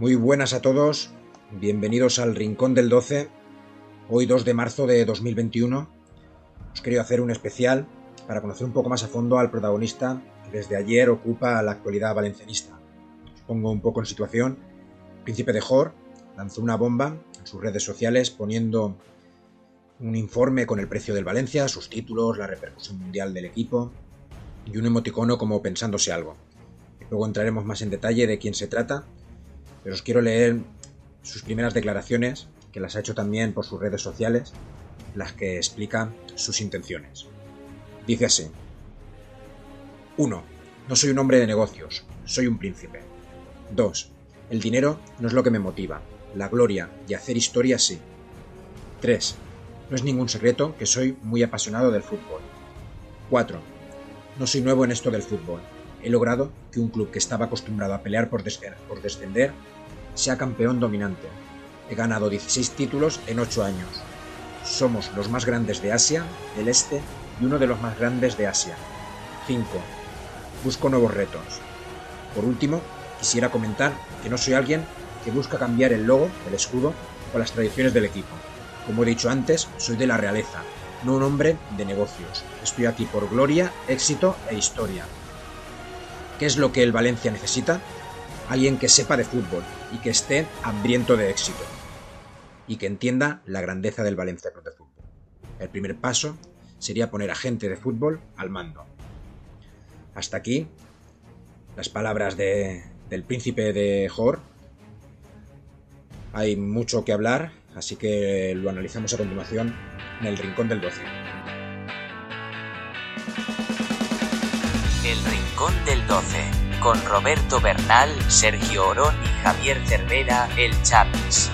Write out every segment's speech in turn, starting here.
Muy buenas a todos, bienvenidos al Rincón del 12. Hoy 2 de marzo de 2021 os quería hacer un especial para conocer un poco más a fondo al protagonista que desde ayer ocupa la actualidad valencianista. Os pongo un poco en situación. Príncipe de Jor lanzó una bomba en sus redes sociales poniendo un informe con el precio del Valencia, sus títulos, la repercusión mundial del equipo y un emoticono como pensándose algo. Luego entraremos más en detalle de quién se trata, pero os quiero leer sus primeras declaraciones, que las ha hecho también por sus redes sociales, las que explican sus intenciones. Dice así. 1. No soy un hombre de negocios, soy un príncipe. 2. El dinero no es lo que me motiva, la gloria y hacer historia sí. 3. No es ningún secreto que soy muy apasionado del fútbol. 4. No soy nuevo en esto del fútbol. He logrado que un club que estaba acostumbrado a pelear por, descender sea campeón dominante. He ganado 16 títulos en 8 años. Somos los más grandes de Asia, del Este y uno de los más grandes de Asia. 5. Busco nuevos retos. Por último, quisiera comentar que no soy alguien que busca cambiar el logo, el escudo o las tradiciones del equipo. Como he dicho antes, soy de la realeza, no un hombre de negocios. Estoy aquí por gloria, éxito e historia. ¿Qué es lo que el Valencia necesita? Alguien que sepa de fútbol y que esté hambriento de éxito. Y que entienda la grandeza del Valencia Club de Fútbol. El primer paso sería poner a gente de fútbol al mando. Hasta aquí las palabras de, del príncipe de Jor. Hay mucho que hablar, así que lo analizamos a continuación en el Rincón del 12. Rincón del 12, con Roberto Bernal, Sergio Orón y Javier Cervera, el Chapis.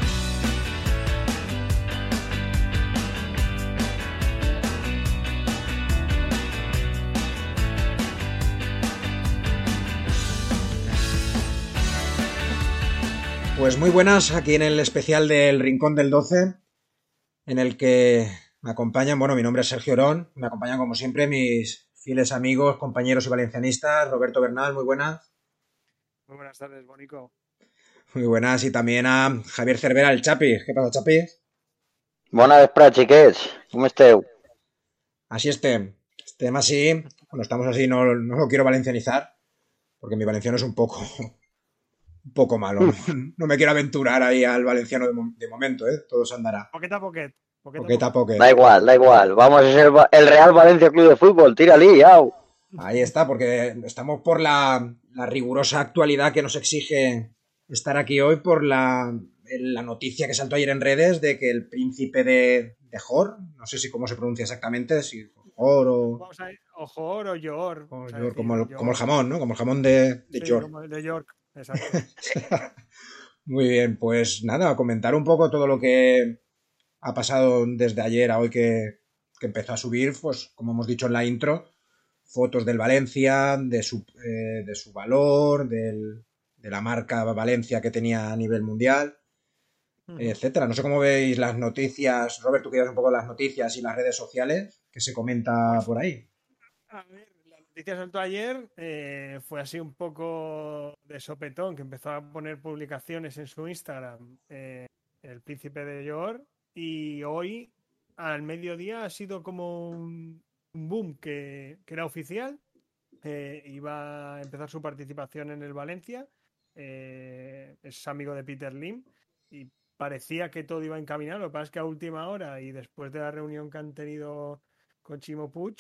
Pues muy buenas aquí en el especial del Rincón del 12, en el que me acompañan, bueno, mi nombre es Sergio Orón, me acompañan como siempre mis fieles amigos, compañeros y valencianistas, Roberto Bernal, muy buenas. Muy buenas tardes, Bonico. Muy buenas, y también a Javier Cervera, el Chapi. ¿Qué pasa, Chapi? Buenas tardes, chiques. ¿Cómo esteu? Así esté. Estem así, bueno, estamos así, no, no lo quiero valencianizar, porque mi valenciano es un poco, un poco malo. No me quiero aventurar ahí al valenciano de, mo- de momento, ¿eh? Todo se andará. Poqueta poquet. Poqueta Poqueta poquet. Da igual, da igual. Vamos a ser va- el Real Valencia Club de Fútbol. Tírali, yao. Ahí está, porque estamos por la, la rigurosa actualidad que nos exige estar aquí hoy por la, la noticia que saltó ayer en redes de que el príncipe de, de Jor, no sé si cómo se pronuncia exactamente, si Jor o, Vamos a ir, o Jor o Yor. como, el, como el jamón, ¿no? Como el jamón de, de Sí, York. como el de York, exacto. Muy bien, pues nada, a comentar un poco todo lo que ha pasado desde ayer a hoy que, que empezó a subir, pues como hemos dicho en la intro, fotos del Valencia, de su, eh, de su valor, del- de la marca Valencia que tenía a nivel mundial, etcétera. No sé cómo veis las noticias, Robert, tú que un poco las noticias y las redes sociales, que se comenta por ahí. A ver, la noticia saltó ayer, eh, fue así un poco de sopetón, que empezó a poner publicaciones en su Instagram, eh, el príncipe de York, y hoy, al mediodía, ha sido como un, boom que, era oficial, eh, iba a empezar su participación en el Valencia, eh, es amigo de Peter Lim, y parecía que todo iba encaminado, lo que pasa es que a última hora y después de la reunión que han tenido con Chimo Puig,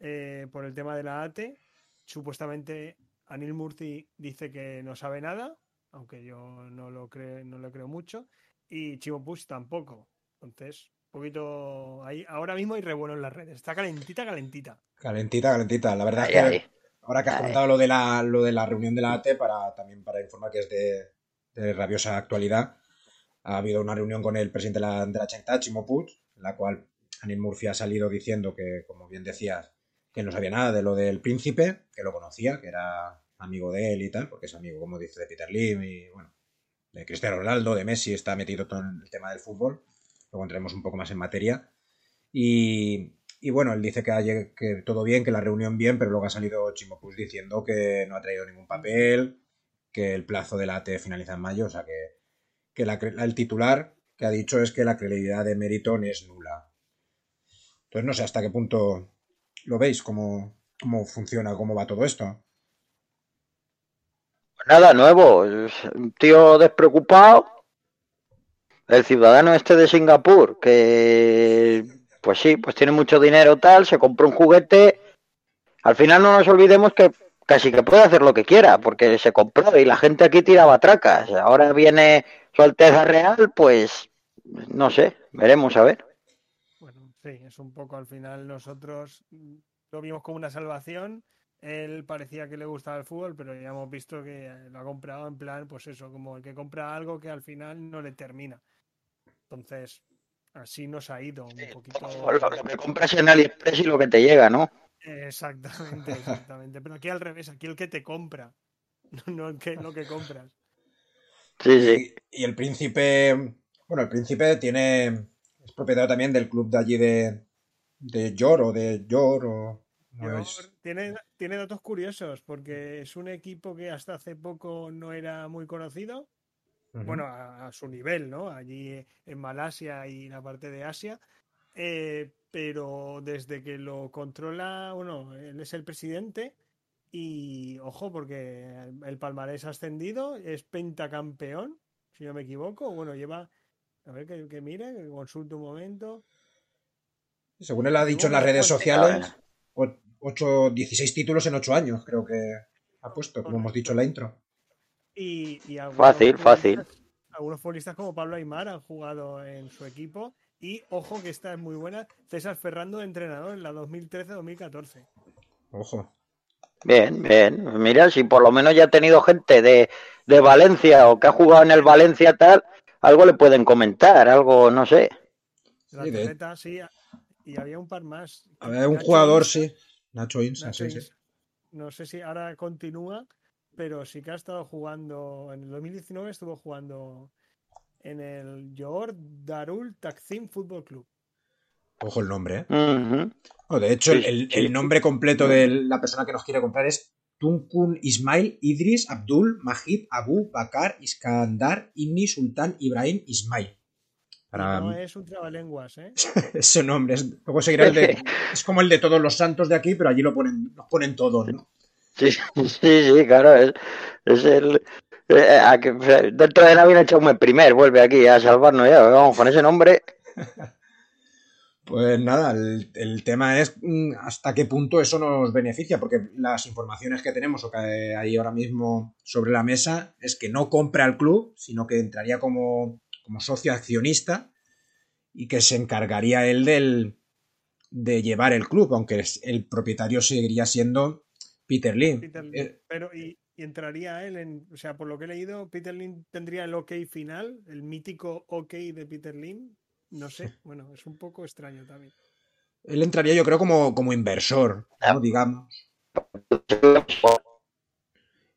eh, por el tema de la ATE. Supuestamente Anil Murthy dice que no sabe nada, aunque yo no lo creo, no lo creo mucho, y Chimo Puig tampoco. Entonces, un poquito ahí, ahora mismo hay revuelo en las redes. Está calentita, calentita. Calentita, calentita. La verdad es que ahora que has Ahí. comentado lo de la, lo de la reunión de la AT, para, también para informar que es de, de rabiosa actualidad, ha habido una reunión con el presidente de la, de la Chimo Puig, en la cual Anil Murphy ha salido diciendo que, como bien decías, que no sabía nada de lo del príncipe, que lo conocía, que era amigo de él y tal, porque es amigo, como dice, de Peter Lim y, bueno, de Cristiano Ronaldo, de Messi, está metido todo en el tema del fútbol. Luego entraremos un poco más en materia. Y, y bueno, él dice que, que todo bien, que la reunión bien, pero luego ha salido Chimo Puig diciendo que no ha traído ningún papel, que el plazo de la AT finaliza en mayo, o sea que, que la, el titular que ha dicho es que la credibilidad de Meriton es nula. Entonces no sé hasta qué punto lo veis, cómo, cómo funciona, cómo va todo esto. Nada nuevo, un tío despreocupado, el ciudadano este de Singapur, que pues sí, pues tiene mucho dinero tal, se compró un juguete, al final no nos olvidemos que casi que puede hacer lo que quiera, porque se compró y la gente aquí tiraba tracas, ahora viene su Alteza Real, pues no sé, veremos a ver. Bueno, sí, es un poco al final nosotros lo vimos como una salvación él parecía que le gustaba el fútbol, pero ya hemos visto que lo ha comprado en plan, pues eso, como el que compra algo que al final no le termina. Entonces, así nos ha ido un poquito. Lo que compras en AliExpress y lo que te llega, ¿no? Exactamente, exactamente. Pero aquí al revés, aquí el que te compra, no el que, lo que compras. Sí, sí. Y, el príncipe, bueno, el príncipe tiene, es propietario también del club de allí de, de Yor o de Yor o tiene, tiene datos curiosos porque es un equipo que hasta hace poco no era muy conocido. Bueno, a, su nivel, ¿no? Allí en Malasia y la parte de Asia. Eh, pero desde que lo controla, bueno, él es el presidente y ojo, porque el palmarés ha ascendido, es pentacampeón, si no me equivoco. Bueno, lleva, a ver que, que mire, que consulte un momento. Según él ha dicho en las redes sociales, 8, 16 títulos en 8 años, creo que ha puesto, como hemos dicho en la intro. Y, fácil, fácil. Algunos futbolistas como Pablo Aymar han jugado en su equipo. Y ojo que esta es muy buena. César Ferrando, entrenador en la 2013-2014. Ojo. Bien, bien. Mira, si por lo menos ya ha tenido gente de, de Valencia o que ha jugado en el Valencia tal, algo le pueden comentar, algo, no sé. La sí, sí, y había un par más. Había un jugador, sí. Nacho Insa, No sé si ahora continúa, pero sí que ha estado jugando. En el 2019 estuvo jugando en el Johor Darul Taksim Fútbol Club. Ojo el nombre, ¿eh? de hecho, el, nombre completo de la persona que nos quiere comprar es Tunkun Ismail Idris Abdul Majid Abu Bakar Iskandar Ibni Sultan Ibrahim Ismail. No es un trabalenguas, ¿eh? Ese nombre. Es, luego seguirá el de, es como el de todos los santos de aquí, pero allí lo ponen, los ponen todos, ¿no? Sí, sí, sí, claro. Es, el. Eh, dentro de Navidad un primer vuelve aquí a salvarnos ya. Vamos, con ese nombre. Pues nada, el, el, tema es mm, hasta qué punto eso nos beneficia, porque las informaciones que tenemos o que hay ahora mismo sobre la mesa es que no compra el club, sino que entraría como como socio accionista y que se encargaría él del, de llevar el club, aunque el propietario seguiría siendo Peter Lin. Eh, pero y, entraría él en, o sea, por lo que he leído, Peter Lin tendría el OK final, el mítico OK de Peter Lin. No sé, bueno, es un poco extraño también. Él entraría, yo creo, como, como inversor, digamos.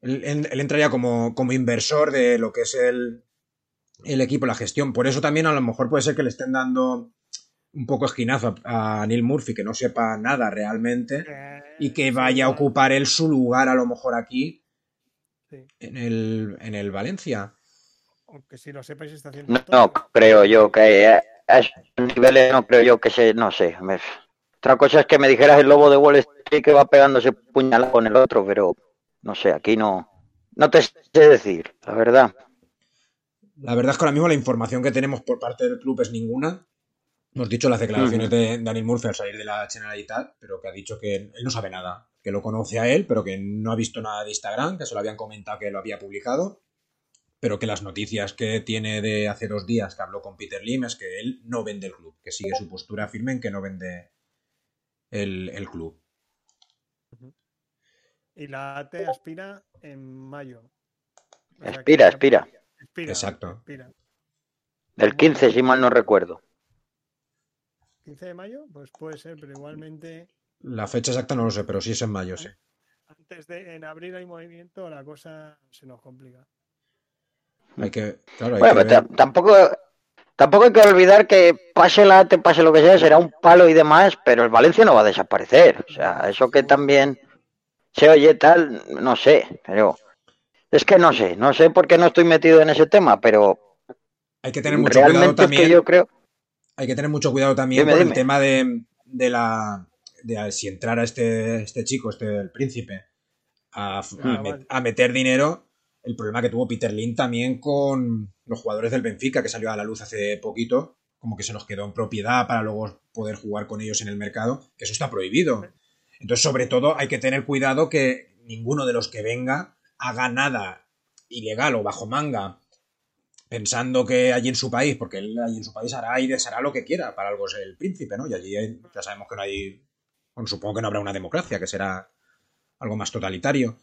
Él, él, entraría como, como inversor de lo que es el, el equipo, la gestión. Por eso también a lo mejor puede ser que le estén dando un poco esquinazo a, Neil Murphy, que no sepa nada realmente eh, y que vaya a ocupar él su lugar a lo mejor aquí en, el, en el Valencia. Aunque si lo sepáis está haciendo. No, no creo yo que a esos niveles no creo yo que se, no sé. Otra cosa es que me dijeras el lobo de Wall Street que va pegándose puñalado con el otro, pero no sé, aquí no, no te sé decir, la verdad. La verdad es que ahora mismo la información que tenemos por parte del club es ninguna. Hemos dicho las declaraciones de Daniel Murphy al salir de la Generalitat, pero que ha dicho que él no sabe nada, que lo conoce a él, pero que no ha visto nada de Instagram, que se lo habían comentado que lo había publicado, pero que las noticias que tiene de hace dos días que habló con Peter Lim es que él no vende el club, que sigue su postura firme en que no vende el, el club. Y la AT aspira en mayo. Aspira, aspira. Exacto. El 15, si mal no recuerdo. 15 de mayo, pues puede ser, pero igualmente. La fecha exacta no lo sé, pero sí es en mayo, sí. Antes de en abril hay movimiento, la cosa se nos complica. Hay que. bueno, tampoco. Tampoco hay que olvidar que pase la te pase lo que sea, será un palo y demás, pero el Valencia no va a desaparecer. O sea, eso que también se oye tal, no sé, pero Es que no sé, no sé por qué no estoy metido en ese tema, pero Hay que tener mucho realmente cuidado es que también. yo creo. Hay que tener mucho cuidado también Dime, con el tema de, de la. de si entrara este, este chico, este el príncipe, a, a Ah, met- a meter dinero. El problema que tuvo Peter Lin también con los jugadores del Benfica, que salió a la luz hace poquito, como que se los quedó en propiedad para luego poder jugar con ellos en el mercado, que eso está prohibido. Entonces, sobre todo, hay que tener cuidado que ninguno de los que venga haga nada ilegal o bajo manga pensando que allí en su país, porque él allí en su país hará y deshará lo que quiera, para algo es el príncipe, ¿no? Y allí hay- ya sabemos que no hay, bueno, supongo que no habrá una democracia, que será algo más totalitario.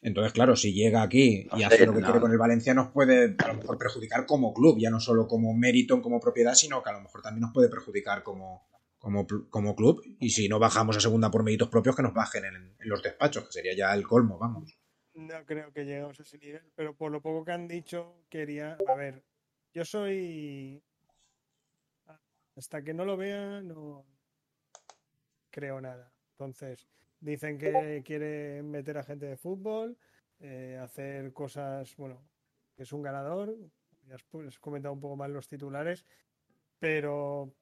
Entonces, claro, si llega aquí y No hace lo que quiere con el Valencia, nos puede a lo mejor perjudicar como club, ya no solo como mérito, como propiedad, sino que a lo mejor también nos puede perjudicar como, como, como club. Y si no bajamos a segunda por méritos propios, que nos bajen en, en los despachos, que sería ya el colmo, vamos. No creo que lleguemos a ese nivel, pero por lo poco que han dicho, quería. A ver, yo soy. Hasta que no lo vea, no creo nada. Entonces, dicen que quiere meter a gente de fútbol, eh, hacer cosas. Bueno, que es un ganador. Ya has pu- has comentado un poco más los titulares, pero.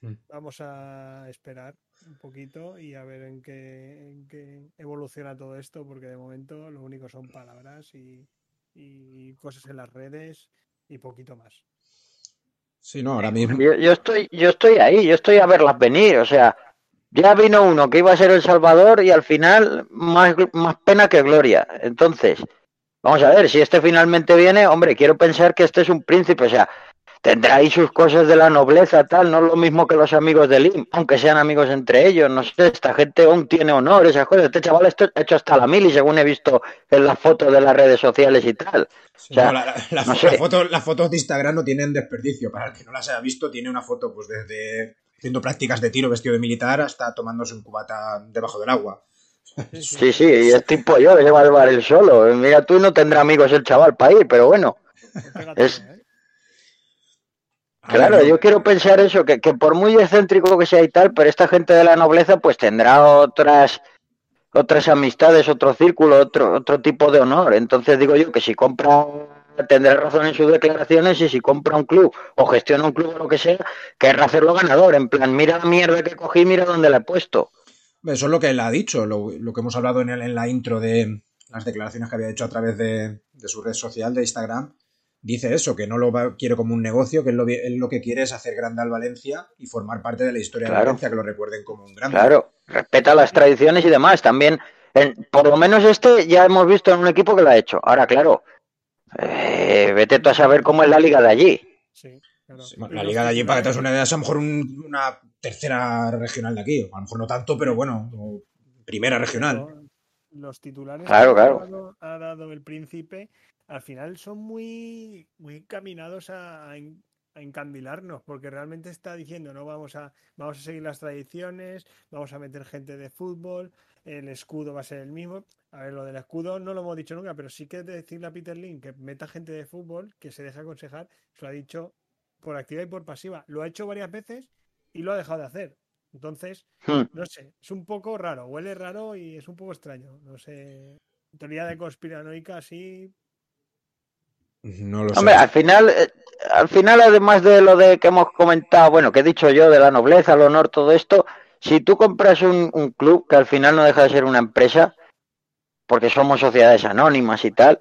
Mm. Vamos a esperar un poquito y a ver en qué, en qué evoluciona todo esto, porque de momento lo único son palabras y, y cosas en las redes y poquito más. Sí, no, ahora mismo. Yo, yo estoy, yo estoy ahí, yo estoy a verlas venir, o sea, ya vino uno que iba a ser El Salvador y al final más, más pena que gloria. Entonces, vamos a ver, si este finalmente viene, hombre, quiero pensar que este es un príncipe, o sea, tendrá ahí sus cosas de la nobleza, tal, no es lo mismo que los amigos de Lim, aunque sean amigos entre ellos, no sé, esta gente aún tiene honor, esas cosas, este chaval esto ha hecho hasta la mili, según he visto en las fotos de las redes sociales y tal. O sea, no, la- la- la- no la sé. foto- las fotos de Instagram no tienen desperdicio. Para el que no las haya visto, tiene una foto pues desde haciendo prácticas de tiro vestido de militar hasta tomándose un cubata debajo del agua. Sí, sí, y es tipo yo que se va al bar él solo. Mira, tú no tendrá amigos el chaval para ir, pero bueno. Es- A ver, Claro, no, yo quiero pensar eso, que, que por muy excéntrico que sea y tal, pero esta gente de la nobleza pues tendrá otras otras amistades, otro círculo, otro otro tipo de honor. Entonces digo yo que si compra tendrá razón en sus declaraciones y si compra un club o gestiona un club o lo que sea, querrá hacerlo ganador. En plan, mira la mierda que cogí, mira dónde la he puesto. Eso es lo que él ha dicho, lo, lo que hemos hablado en, el- en la intro de las declaraciones que había hecho a través de, de su red social de Instagram. Dice eso, que no lo va- quiere como un negocio, que él lo, él lo que quiere es hacer grande al Valencia y formar parte de la historia de. Valencia, que lo recuerden como un grande. Claro, respeta las tradiciones y demás. También, en- por lo menos este ya hemos visto en un equipo que lo ha hecho. Ahora, claro, eh, vete tú a saber cómo es la liga de allí. Sí, claro. La liga de allí, para que te hagas una idea, es a lo mejor un- una tercera regional de aquí. A lo mejor no tanto, pero bueno, primera regional. Los titulares Claro, que ha claro. dado- ha dado el príncipe al final son muy, muy encaminados a, a en- a encandilarnos, porque realmente está diciendo, no vamos a, vamos a seguir las tradiciones, vamos a meter gente de fútbol, el escudo va a ser el mismo. A ver, lo del escudo no lo hemos dicho nunca, pero sí que decirle a Peter Lin que meta gente de fútbol, que se deje aconsejar, se lo ha dicho por activa y por pasiva. Lo ha hecho varias veces y lo ha dejado de hacer. Entonces, Hmm. no sé, es un poco raro, huele raro y es un poco extraño. No sé, teoría de conspiranoica así. No lo Hombre, sé. al final, eh, al final, además de lo de que hemos comentado, bueno, que he dicho yo, de la nobleza, el honor, todo esto, si tú compras un, un club que al final no deja de ser una empresa, porque somos sociedades anónimas y tal,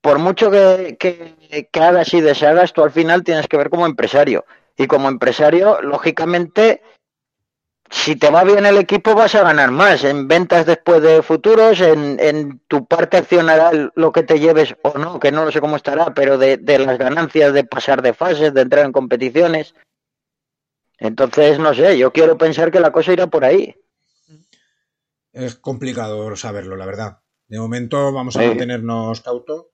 por mucho que, que, que hagas y deshagas, tú al final tienes que ver como empresario. Y como empresario, lógicamente, si te va bien el equipo vas a ganar más en ventas después de futuros, en, en tu parte accionará lo que te lleves o no, que no lo sé cómo estará, pero de, de las ganancias de pasar de fases, de entrar en competiciones. Entonces, no sé, yo quiero pensar que la cosa irá por ahí. Es complicado saberlo, la verdad. De momento vamos a Sí. mantenernos cautos.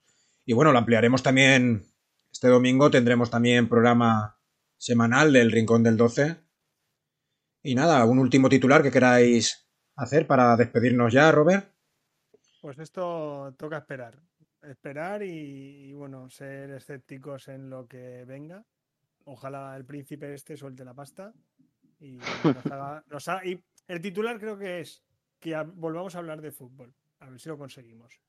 Y bueno, lo ampliaremos también. Este domingo tendremos también programa semanal del Rincón del 12. Y nada, un último titular que queráis hacer para despedirnos ya, Robert. Pues esto toca esperar. Esperar y, y, bueno, ser escépticos en lo que venga. Ojalá el príncipe este suelte la pasta. Y, nos haga- nos ha- y el titular creo que es que a- volvamos a hablar de fútbol. A ver si lo conseguimos.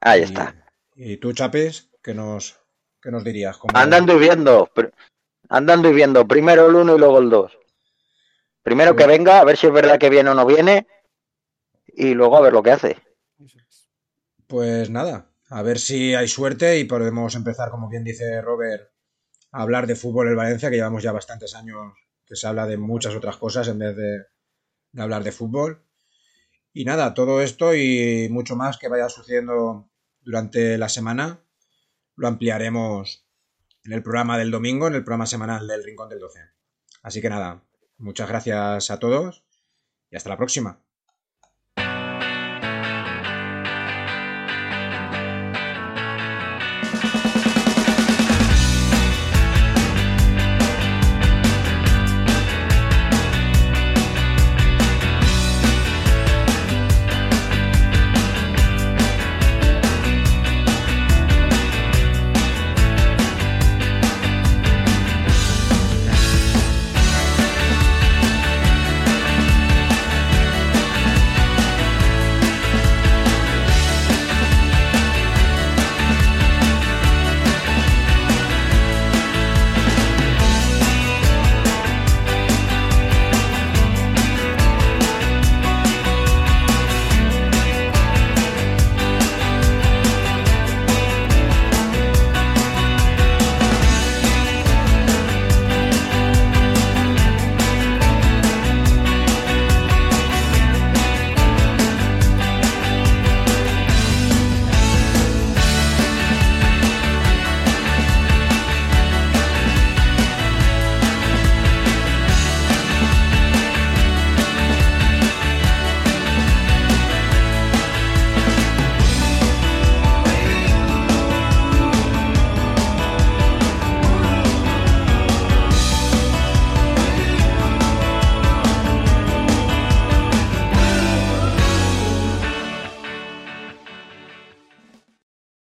Ahí está. ¿Y tú, Chapis, qué nos, qué nos dirías? ¿Cómo- Andando y viendo. Andando y viendo. Primero el uno y luego el dos. Primero que venga, a ver si es verdad que viene o no viene. Y luego a ver lo que hace. Pues nada, a ver si hay suerte y podemos empezar, como bien dice Robert, a hablar de fútbol en Valencia, que llevamos ya bastantes años que se habla de muchas otras cosas en vez de, de hablar de fútbol. Y nada, todo esto y mucho más que vaya sucediendo durante la semana lo ampliaremos en el programa del domingo, en el programa semanal del Rincón del 12. Así que nada, muchas gracias a todos y hasta la próxima.